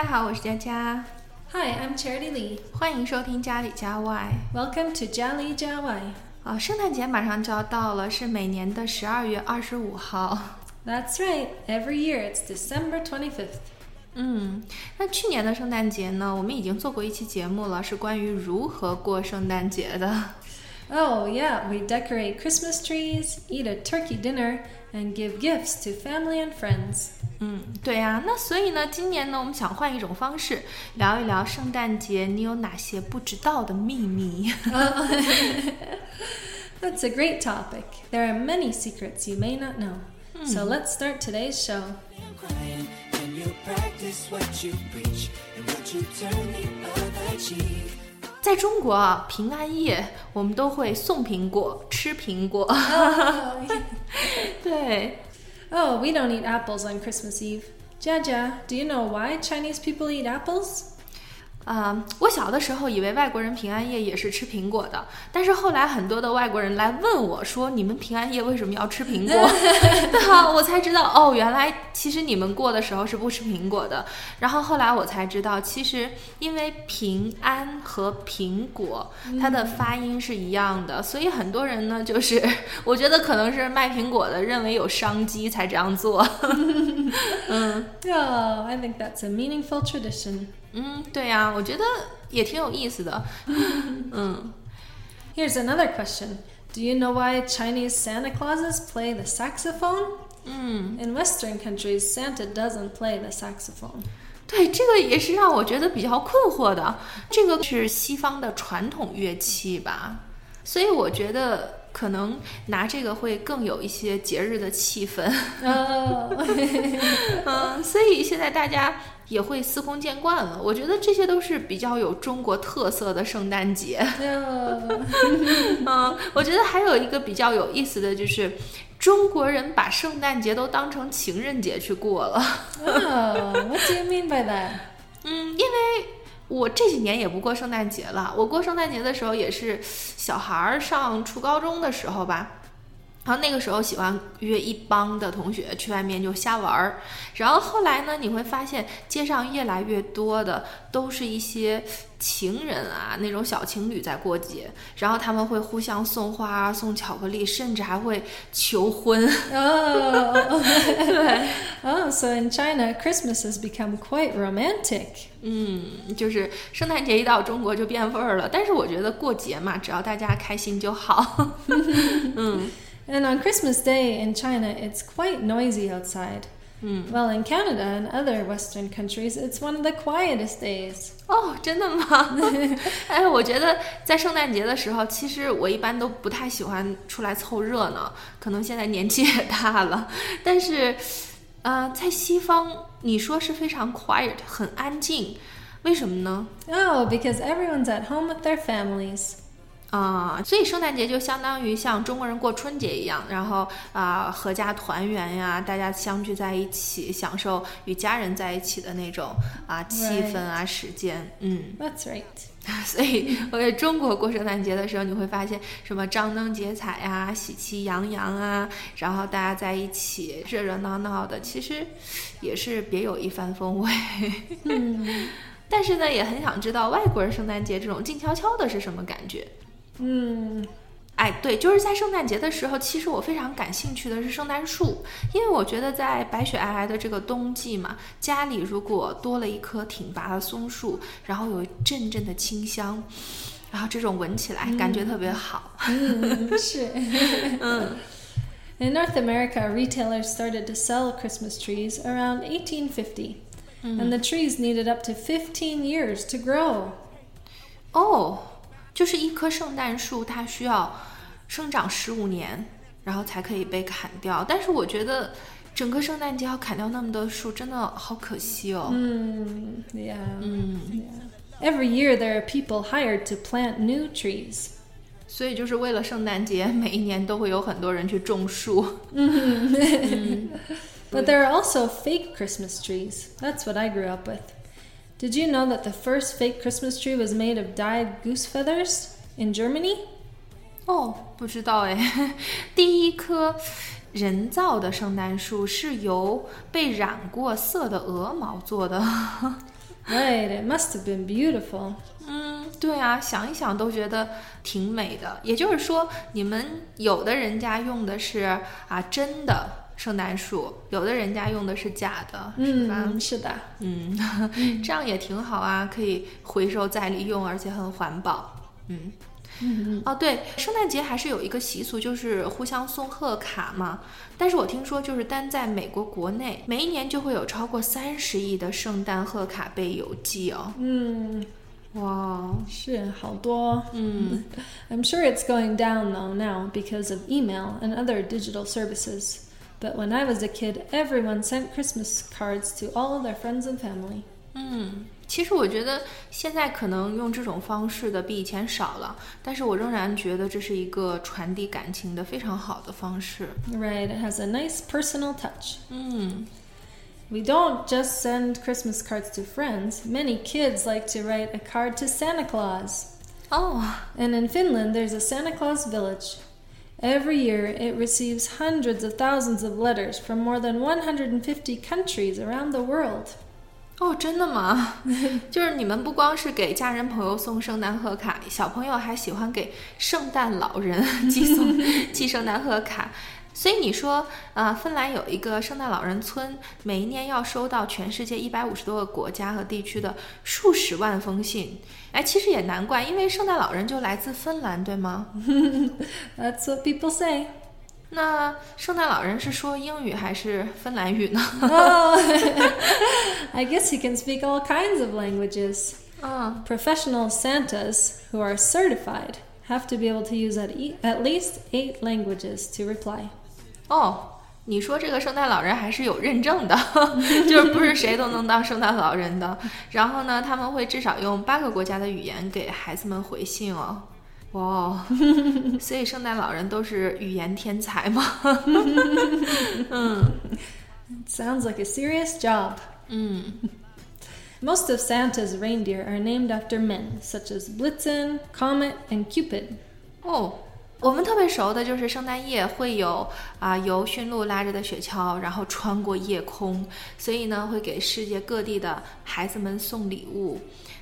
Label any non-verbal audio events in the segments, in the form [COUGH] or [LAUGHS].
大家好，我是佳佳，Hi, I'm Charity Lee. 欢迎收听家里家外。Welcome to Jali Jawai. 啊，圣诞节马上就要到了，是每年的十二月二十五号。That's right. Every year it's December twenty fifth. 嗯，那去年的圣诞节呢，我们已经做过一期节目了，是关于如何过圣诞节的。Oh, yeah, we decorate Christmas trees, eat a turkey dinner, and give gifts to family and friends. 嗯，对呀、那所以呢，今年呢，我们想换一种方式，聊一聊圣诞节你有哪些不知道的秘密。 That's a [LAUGHS] great topic. There are many secrets you may not know. So let's start today's show. crying and you practice what you preach and what you turn the other cheek 在中国啊，平安夜我们都会送苹果、吃苹果。对， Oh, [LAUGHS] we [LAUGHS] don't eat apples on Christmas Eve. Jaja, do you know why Chinese people eat apples? 啊、我小的时候以为外国人平安夜也是吃苹果的，但是后来很多的外国人来问我说：“你们平安夜为什么要吃苹果？”对啊，我才知道哦，原来其实你们过的时候是不吃苹果的。然后后来我才知道，其实因为平安和苹果它的发音是一样的，所以很多人呢，就是我觉得可能是卖苹果的认为有商机才这样做。[LAUGHS] Oh, I think that's a meaningful tradition. 嗯，对呀、我觉得也挺有意思的。嗯。 Here's [LAUGHS] another question. Do you know why Chinese Santa Clauses play the saxophone? In Western countries, Santa doesn't play the saxophone. 对，这个也是让我觉得比较困惑的。这个是西方的传统乐器吧，所以我觉得 可能拿这个会更有一些节日的气氛。Oh, [LAUGHS] 嗯，所以现在大家也会司空见惯了。我觉得这些都是比较有中国特色的圣诞节。嗯，[LAUGHS] 我觉得还有一个比较有意思的就是。中国人把圣诞节都当成情人节去过了。Oh, what do you mean by that? 嗯，因为我这几年也不过圣诞节了，我过圣诞节的时候也是小孩上初高中的时候吧。然后那个时候喜欢约一帮的同学去外面就瞎玩儿，然后后来呢，你会发现街上越来越多的都是一些情人啊，那种小情侣在过节，然后他们会互相送花、送巧克力，甚至还会求婚。Oh. 对，oh, so in China, Christmas has become quite romantic. 嗯，就是圣诞节一到中国就变味儿了。但是我觉得过节嘛，只要大家开心就好。[LAUGHS] And on Christmas Day in China, it's quite noisy outside. Well, in Canada and other Western countries, it's one of the quietest days. [LAUGHS] 哦，真的吗？哎，我觉得在圣诞节的时候，其实我一般都不太喜欢出来凑热闹，可能现在年纪也大了。但是，呃，在西方，你说是非常 quiet，[LAUGHS] [LAUGHS] 很安静，为什么呢？ Oh, because everyone's at home with their families. 啊、所以圣诞节就相当于像中国人过春节一样，然后啊、合家团圆呀，大家相聚在一起，享受与家人在一起的那种啊、气氛啊时间，嗯。That's right. [LAUGHS] 所以，我在中国过圣诞节的时候，你会发现什么张灯结彩呀、喜气洋洋啊，然后大家在一起热热闹闹的，其实也是别有一番风味。[LAUGHS] 但是呢，也很想知道外国人圣诞节这种静悄悄的是什么感觉。Hmm. 哎，对，就是在圣诞节的时候，其实我非常感兴趣的是圣诞树，因为我觉得在白雪皑皑的这个冬季嘛，家里如果多了一棵挺拔的松树，然后有阵阵的清香，然后这种闻起来感觉特别好。Sure. In North America, retailers started to sell Christmas trees around 1850, and the trees needed up to 15 years to grow. 哦，就是一棵圣诞树，它需要生长十五年，然后才可以被砍掉。但是我觉得整个圣诞节要砍掉那么多树，真的好可惜哦。 Mm, yeah. yeah. Every year, there are people hired to plant new trees. 所以就是为了圣诞节，每一年都会有很多人去种树。 But there are also fake Christmas trees. That's what I grew up with. Did you know that the first fake Christmas tree was made of dyed goose feathers in Germany? 哦，不知道哎。第一棵人造的圣诞树是由被染过色的鹅毛做的。 Right, [LAUGHS] [LAUGHS] it must have been beautiful. 嗯，对啊，想一想都觉得挺美的。也就是说，你们有的人家用的是啊真的 圣诞树，有的人家用的是假的，是吧？嗯，是的。嗯，[LAUGHS] 这样也挺好啊，可以回收再利用，而且很环保。嗯。嗯哦，对，圣诞节还是有一个习俗，就是互相送贺卡嘛。但是我听说，就是单在美国国内，每一年就会有超过三十亿的圣诞贺卡被邮寄哦。嗯，哇，是好多。嗯 I'm sure it's going down though now because of email and other digital services. But when I was a kid, everyone sent Christmas cards to all of their friends and family. 嗯，其实我觉得现在可能用这种方式的比以前少了，但是我仍然觉得这是一个传递感情的非常好的方式。 Right, it has a nice personal touch. 嗯 We don't just send Christmas cards to friends. Many kids like to write a card to Santa Claus. 哦， And in Finland, there's a Santa Claus village. Every year, it receives hundreds of thousands of letters from more than 150 countries around the world. 哦，真的吗？就是你们不光是给家人朋友送圣诞贺卡，小朋友还喜欢给圣诞老人寄送寄圣诞贺卡。 [LAUGHS] [LAUGHS] 所以你说，呃，芬兰有一个圣诞老人村，每一年要收到全世界一百五十多个国家和地区的数十万封信。哎，其实也难怪，因为圣诞老人就来自芬兰，对吗？ That's what [LAUGHS] people say. 那圣诞老人是说英语还是芬兰语呢？ Oh, I [LAUGHS] guess [LAUGHS] he can speak all kinds of languages. 嗯 Professional Santas who are certified have to be able to use at, e- at least eight languages to reply. 哦，你说这个圣诞老人还是有认证的，就是不是谁都能当圣诞老人的。然后呢，他们会至少用八个国家的语言给孩子们回信哦。哇哦，所以圣诞老人都是语言天才吗？嗯 Sounds like a serious job. 嗯 Most of Santa's reindeer are named after men, such as Blitzen, Comet, and Cupid. 哦，我们特别熟的就是圣诞夜会有啊、由驯鹿拉着的雪橇，然后穿过夜空，所以呢会给世界各地的孩子们送礼物。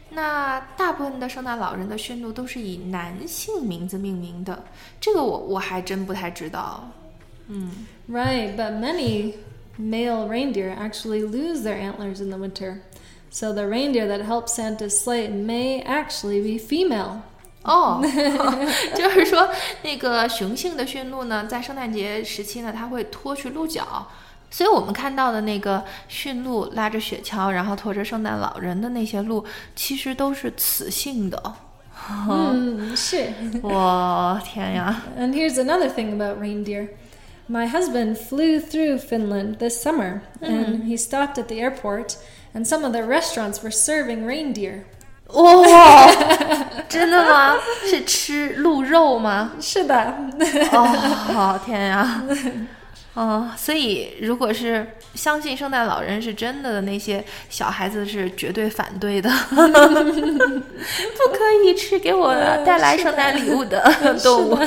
那大部分的圣诞老人的驯鹿都是以男性名字命名的，这个我我还真不太知道。嗯 Right, but many male reindeer actually lose their antlers in the winter. So the reindeer that help Santa's sleigh may actually be female. 哦，就是说那个雄性的驯鹿呢，在圣诞节时期呢，它会脱去鹿角，所以我们看到的那个驯鹿拉着雪橇，然后驮着圣诞老人的那些鹿，其实都是雌性的。Hmm, shit. 我天呀！And here's another thing about reindeer. My husband flew through Finland this summer, and he stopped at the airport, and some of the restaurants were serving reindeer. 哇，[LAUGHS] 真的吗？是吃鹿肉吗？Shida. 哦，天呀！[LAUGHS] 哦，所以如果是相信圣诞老人是真的的那些小孩子是绝对反对的，[LAUGHS] 不可以吃给我带来圣诞礼物的动物。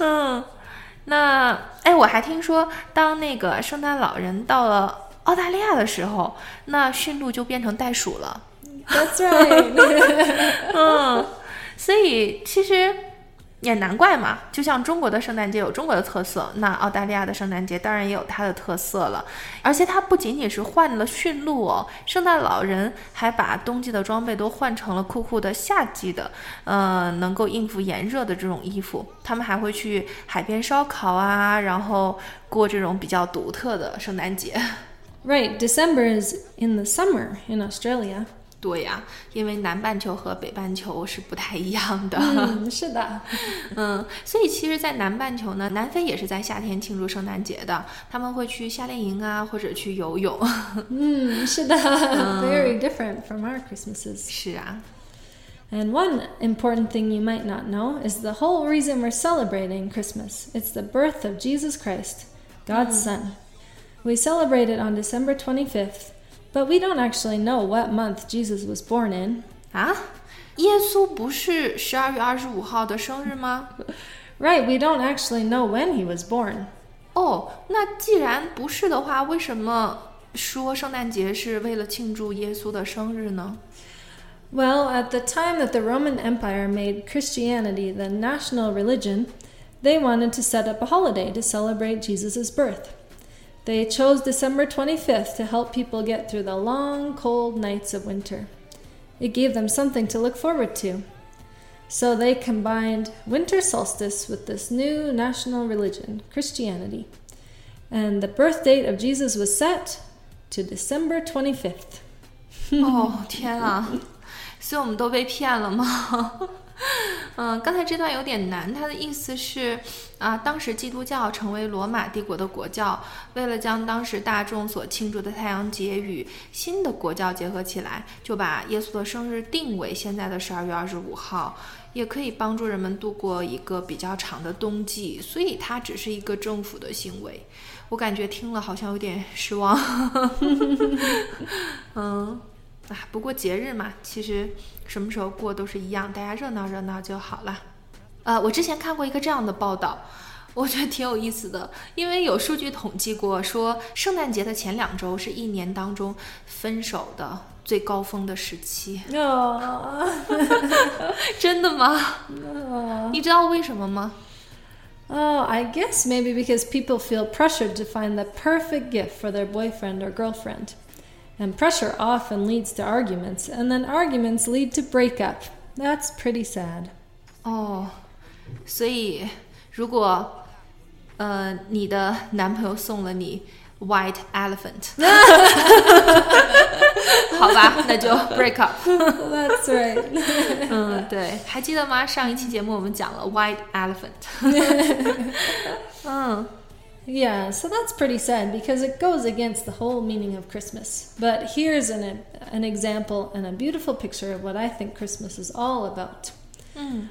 嗯，那哎，我还听说，当那个圣诞老人到了澳大利亚的时候，那驯鹿就变成袋鼠了。That's right. [LAUGHS] 嗯，所以其实也难怪嘛，就像中国的圣诞节有中国的特色，那澳大利亚的圣诞节当然也有它的特色了。而且它不仅仅是换了驯鹿哦，圣诞老人还把冬季的装备都换成了酷酷的夏季的，呃，能够应付炎热的这种衣服。他们还会去海边烧烤啊，然后过这种比较独特的圣诞节。right, December is in the summer in Australia. 对呀，因为南半球和北半球是不太一样的。 Hmm, shida. 嗯，所以其实，在南半球呢，南非也是在夏天庆祝圣诞节的，他们会去夏令营啊，或者去游泳。 Hmm, shida. Very [LAUGHS] different [LAUGHS] from our Christmases. 是啊， And one important thing you might not know is the whole reason we're celebrating Christmas. It's the birth of Jesus Christ, God's Son. We celebrate it on December 25th, but we don't actually know what month Jesus was born in. 啊，耶稣不是十二月二十五号的生日吗？ Right, [LAUGHS] we don't actually know when he was born. 哦，那既然不是的话，为什么 说圣诞节是为了庆祝耶稣的生日呢？ Well, at the time that the Roman Empire made Christianity the national religion, they wanted to set up a holiday to celebrate Jesus' birth. They chose December 25th to help people get through the long, cold nights of winter. It gave them something to look forward to. So they combined winter solstice with this new national religion, Christianity. And the birth date of Jesus was set to December 25th. 哦天啊！所以我们都被骗了吗？ [LAUGHS] [LAUGHS] [LAUGHS] 嗯，刚才这段有点难，它的意思是啊，当时基督教成为罗马帝国的国教，为了将当时大众所庆祝的太阳节与新的国教结合起来，就把耶稣的生日定为现在的十二月二十五号，也可以帮助人们度过一个比较长的冬季，所以它只是一个政府的行为。我感觉听了好像有点失望。[LAUGHS] 嗯。啊，不过节日嘛，其实什么时候过都是一样，大家热闹热闹就好了。呃，我之前看过一个这样的报道，我觉得挺有意思的，因为有数据统计过，说圣诞节的前两周是一年当中分手的最高峰的时期。Oh. 真的吗？你知道为什么吗？Oh, I guess maybe because people feel pressured to find the perfect gift for their boyfriend or girlfriend. And pressure often leads to arguments, and then arguments lead to breakup. That's pretty sad. 哦，所以如果呃你的男朋友送了你 white elephant，[LAUGHS] 好吧，那就 break up。 That's right. 嗯，对，还记得吗？上一期节目我们讲了 white [LAUGHS] elephant。嗯 [LAUGHS] Yeah, so that's pretty sad because it goes against the whole meaning of Christmas. But here's an, an example and a beautiful picture of what I think Christmas is all about.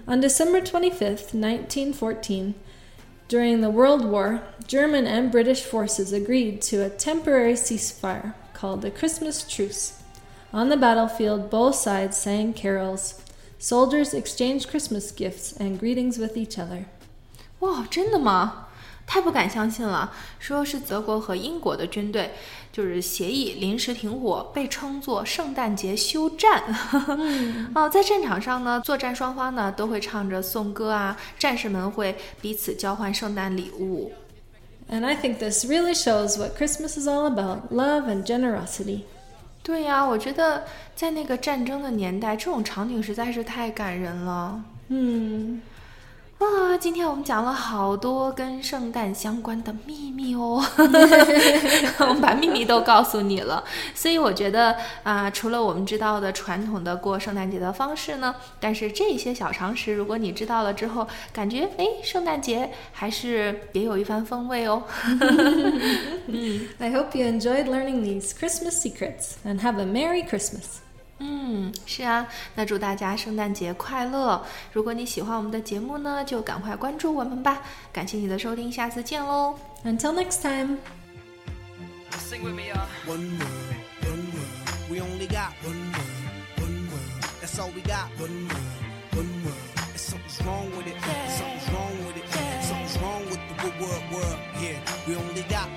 On December 25th, 1914, during the World War, German and British forces agreed to a temporary ceasefire called the Christmas Truce. On the battlefield, both sides sang carols. Soldiers exchanged Christmas gifts and greetings with each other. 哇，真的吗？ 太不敢相信了！说是德国和英国的军队就是协议临时停火，被称作圣诞节休战。[LAUGHS] 哦，在战场上呢，作战双方呢都会唱着颂歌啊，战士们会彼此交换圣诞礼物。And I think this really shows what Christmas is all about love and generosity. 对呀，我觉得在那个战争的年代，这种场景实在是太感人了。Hmm. 啊，今天我们讲了好多跟圣诞相关的秘密哦，[LAUGHS] 我们把秘密都告诉你了。所以我觉得啊、除了我们知道的传统的过圣诞节的方式呢，但是这些小常识，如果你知道了之后，感觉哎，圣诞节还是别有一番风味哦。[LAUGHS] [LAUGHS] I hope you enjoyed learning these Christmas secrets and have a Merry Christmas. 嗯，是啊，那祝大家圣诞节快乐！如果你喜欢我们的节目呢，就赶快关注我们吧。感谢你的收听，下次见喽。Until next time. Sing with me, y'all. One world, one world. We only got one world, one world. That's all we got. One world, one world. And something's wrong with it. Something's wrong with it. Something's wrong with the world, world, world. Yeah, we only got